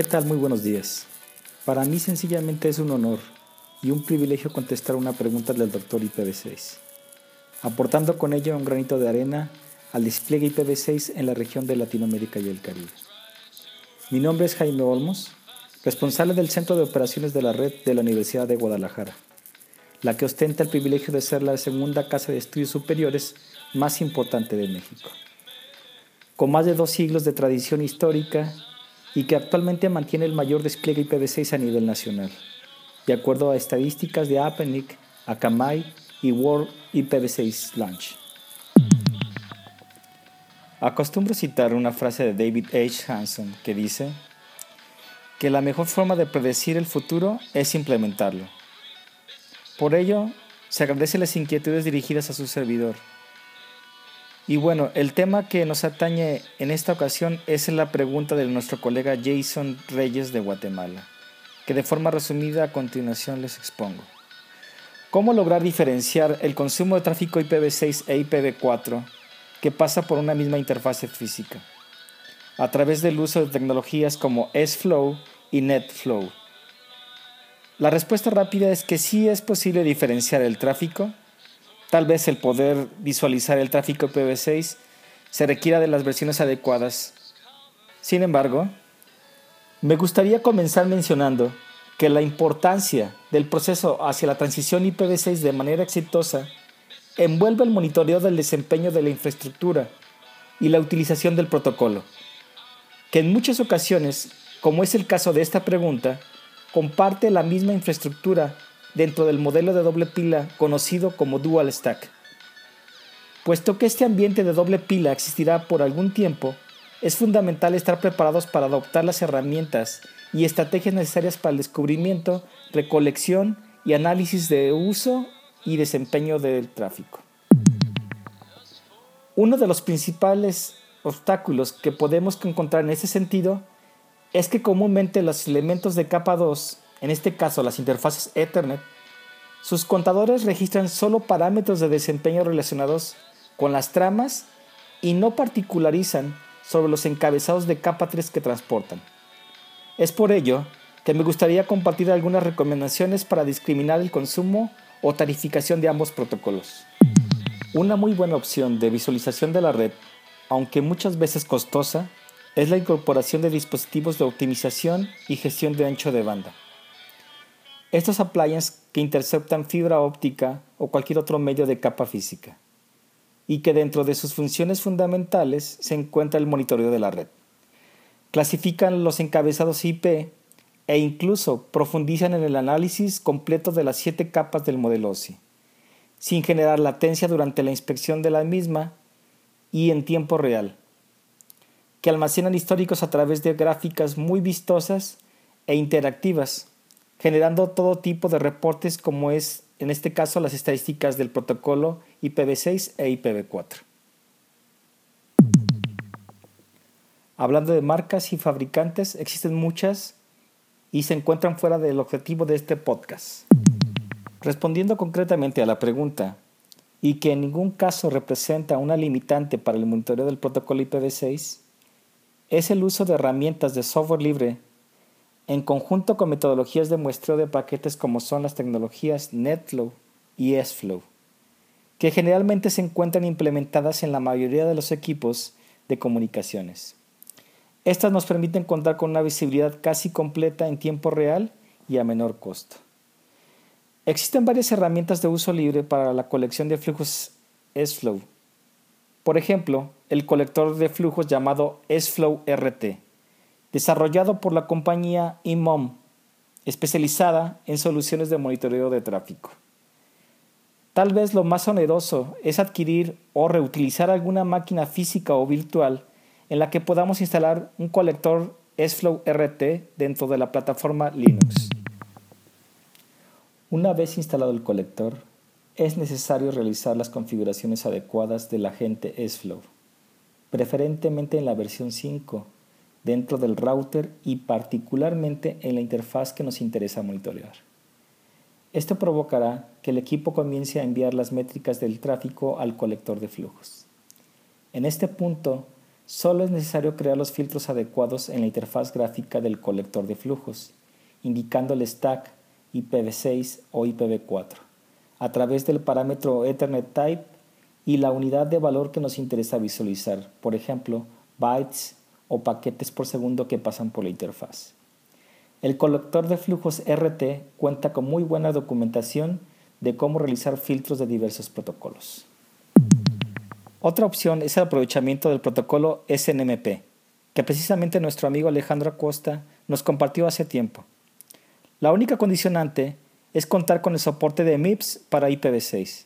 ¿Qué tal? Muy buenos días. Para mí sencillamente es un honor y un privilegio contestar una pregunta del doctor IPv6, aportando con ello un granito de arena al despliegue IPv6 en la región de Latinoamérica y el Caribe. Mi nombre es Jaime Olmos, responsable del Centro de Operaciones de la Red de la Universidad de Guadalajara, la que ostenta el privilegio de ser la segunda casa de estudios superiores más importante de México. Con más de dos siglos de tradición histórica y que actualmente mantiene el mayor despliegue IPv6 a nivel nacional, de acuerdo a estadísticas de APNIC, Akamai y World IPv6 Launch. Acostumbro citar una frase de David H. Hanson que dice que la mejor forma de predecir el futuro es implementarlo. Por ello, se agradece las inquietudes dirigidas a su servidor y bueno, el tema que nos atañe en esta ocasión es la pregunta de nuestro colega Jason Reyes de Guatemala, que de forma resumida a continuación les expongo. ¿Cómo lograr diferenciar el consumo de tráfico IPv6 e IPv4 que pasa por una misma interfase física? A través del uso de tecnologías como S-Flow y NetFlow. La respuesta rápida es que sí es posible diferenciar el tráfico Tal vez el poder visualizar el tráfico IPv6 se requiera de las versiones adecuadas. Sin embargo, me gustaría comenzar mencionando que la importancia del proceso hacia la transición IPv6 de manera exitosa envuelve el monitoreo del desempeño de la infraestructura y la utilización del protocolo, que en muchas ocasiones, como es el caso de esta pregunta, comparte la misma infraestructura dentro del modelo de doble pila conocido como Dual Stack. Puesto que este ambiente de doble pila existirá por algún tiempo, es fundamental estar preparados para adoptar las herramientas y estrategias necesarias para el descubrimiento, recolección y análisis de uso y desempeño del tráfico. Uno de los principales obstáculos que podemos encontrar en ese sentido es que comúnmente los elementos de capa 2 en este caso las interfaces Ethernet, sus contadores registran solo parámetros de desempeño relacionados con las tramas y no particularizan sobre los encabezados de capa 3 que transportan. Es por ello que me gustaría compartir algunas recomendaciones para discriminar el consumo o tarificación de ambos protocolos. Una muy buena opción de visualización de la red, aunque muchas veces costosa, es la incorporación de dispositivos de optimización y gestión de ancho de banda. Estos appliances que interceptan fibra óptica o cualquier otro medio de capa física y que dentro de sus funciones fundamentales se encuentra el monitoreo de la red. Clasifican los encabezados IP e incluso profundizan en el análisis completo de las siete capas del modelo OSI, sin generar latencia durante la inspección de la misma y en tiempo real, que almacenan históricos a través de gráficas muy vistosas e interactivas generando todo tipo de reportes como es en este caso las estadísticas del protocolo IPv6 e IPv4. Hablando de marcas y fabricantes, existen muchas y se encuentran fuera del objetivo de este podcast. Respondiendo concretamente a la pregunta, y que en ningún caso representa una limitante para el monitoreo del protocolo IPv6, es el uso de herramientas de software libre en conjunto con metodologías de muestreo de paquetes como son las tecnologías NetFlow y SFlow, que generalmente se encuentran implementadas en la mayoría de los equipos de comunicaciones. Estas nos permiten contar con una visibilidad casi completa en tiempo real y a menor costo. Existen varias herramientas de uso libre para la colección de flujos SFlow. Por ejemplo, el colector de flujos llamado SFlow RT desarrollado por la compañía IMOM, especializada en soluciones de monitoreo de tráfico. Tal vez lo más oneroso es adquirir o reutilizar alguna máquina física o virtual en la que podamos instalar un colector SFlow RT dentro de la plataforma Linux. Una vez instalado el colector, es necesario realizar las configuraciones adecuadas del agente SFlow, preferentemente en la versión 5 dentro del router y particularmente en la interfaz que nos interesa monitorear. Esto provocará que el equipo comience a enviar las métricas del tráfico al colector de flujos. En este punto solo es necesario crear los filtros adecuados en la interfaz gráfica del colector de flujos, indicando el stack IPv6 o IPv4, a través del parámetro Ethernet Type y la unidad de valor que nos interesa visualizar, por ejemplo, bytes o paquetes por segundo que pasan por la interfaz. El colector de flujos RT cuenta con muy buena documentación de cómo realizar filtros de diversos protocolos. Otra opción es el aprovechamiento del protocolo SNMP, que precisamente nuestro amigo Alejandro Acosta nos compartió hace tiempo. La única condicionante es contar con el soporte de MIPS para IPv6.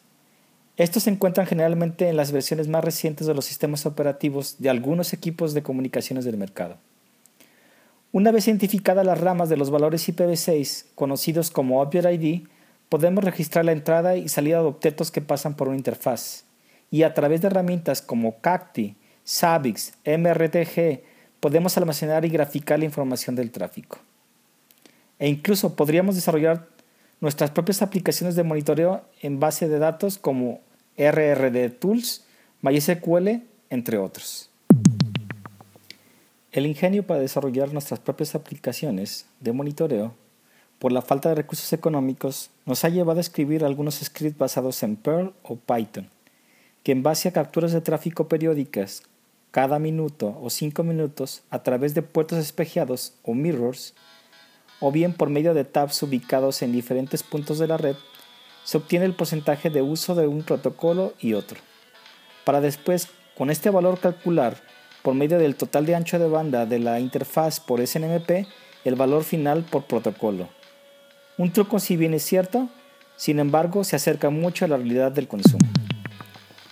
Estos se encuentran generalmente en las versiones más recientes de los sistemas operativos de algunos equipos de comunicaciones del mercado. Una vez identificadas las ramas de los valores IPv6, conocidos como Object ID, podemos registrar la entrada y salida de objetos que pasan por una interfaz. Y a través de herramientas como Cacti, Savix, MRTG, podemos almacenar y graficar la información del tráfico. E incluso podríamos desarrollar nuestras propias aplicaciones de monitoreo en base de datos como RRD Tools, MySQL, entre otros. El ingenio para desarrollar nuestras propias aplicaciones de monitoreo, por la falta de recursos económicos, nos ha llevado a escribir algunos scripts basados en Perl o Python, que en base a capturas de tráfico periódicas cada minuto o cinco minutos a través de puertos espejeados o mirrors, o bien por medio de tabs ubicados en diferentes puntos de la red, se obtiene el porcentaje de uso de un protocolo y otro, para después, con este valor calcular por medio del total de ancho de banda de la interfaz por SNMP el valor final por protocolo. Un truco si bien es cierto, sin embargo se acerca mucho a la realidad del consumo.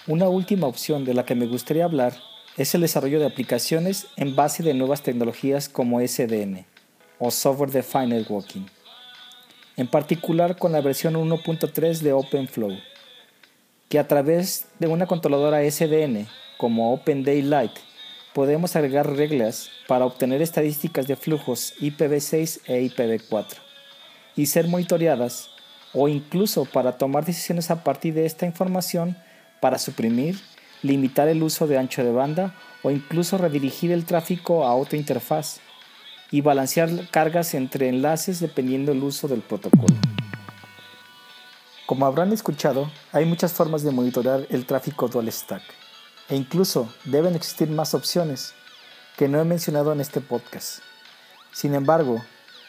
Una última opción de la que me gustaría hablar es el desarrollo de aplicaciones en base de nuevas tecnologías como SDN o Software Defined Networking, en particular con la versión 1.3 de OpenFlow, que a través de una controladora SDN como OpenDaylight podemos agregar reglas para obtener estadísticas de flujos IPv6 e IPv4 y ser monitoreadas o incluso para tomar decisiones a partir de esta información para suprimir, limitar el uso de ancho de banda o incluso redirigir el tráfico a otra interfaz y balancear cargas entre enlaces dependiendo del uso del protocolo. Como habrán escuchado, hay muchas formas de monitorear el tráfico dual stack e incluso deben existir más opciones que no he mencionado en este podcast. Sin embargo,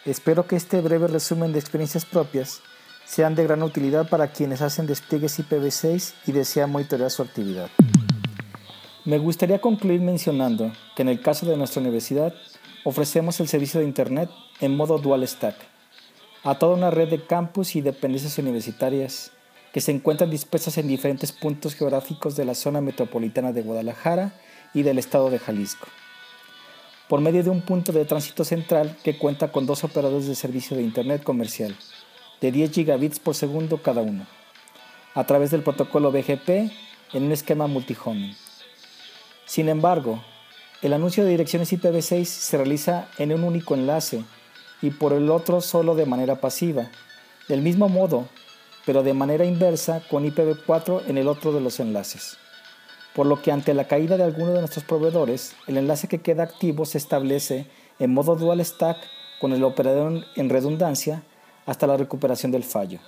espero que este breve resumen de experiencias propias sean de gran utilidad para quienes hacen despliegues IPv6 y desean monitorear su actividad. Me gustaría concluir mencionando que en el caso de nuestra universidad ofrecemos el servicio de Internet en modo dual stack a toda una red de campus y dependencias universitarias que se encuentran dispersas en diferentes puntos geográficos de la zona metropolitana de Guadalajara y del estado de Jalisco, por medio de un punto de tránsito central que cuenta con dos operadores de servicio de Internet comercial, de 10 gigabits por segundo cada uno, a través del protocolo BGP en un esquema multihoming. Sin embargo, el anuncio de direcciones IPv6 se realiza en un único enlace y por el otro solo de manera pasiva. Del mismo modo, pero de manera inversa con IPv4 en el otro de los enlaces. Por lo que ante la caída de alguno de nuestros proveedores, el enlace que queda activo se establece en modo dual stack con el operador en redundancia hasta la recuperación del fallo.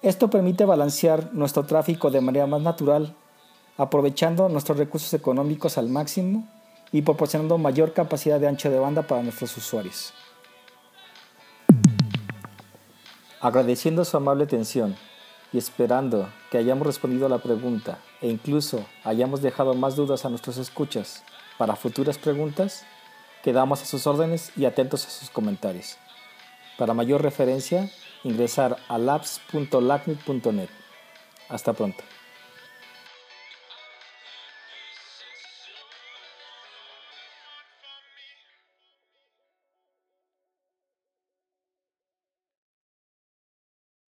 Esto permite balancear nuestro tráfico de manera más natural, aprovechando nuestros recursos económicos al máximo y proporcionando mayor capacidad de ancho de banda para nuestros usuarios. Agradeciendo su amable atención y esperando que hayamos respondido a la pregunta e incluso hayamos dejado más dudas a nuestros escuchas para futuras preguntas, quedamos a sus órdenes y atentos a sus comentarios. Para mayor referencia, ingresar a labs.lacnit.net. Hasta pronto.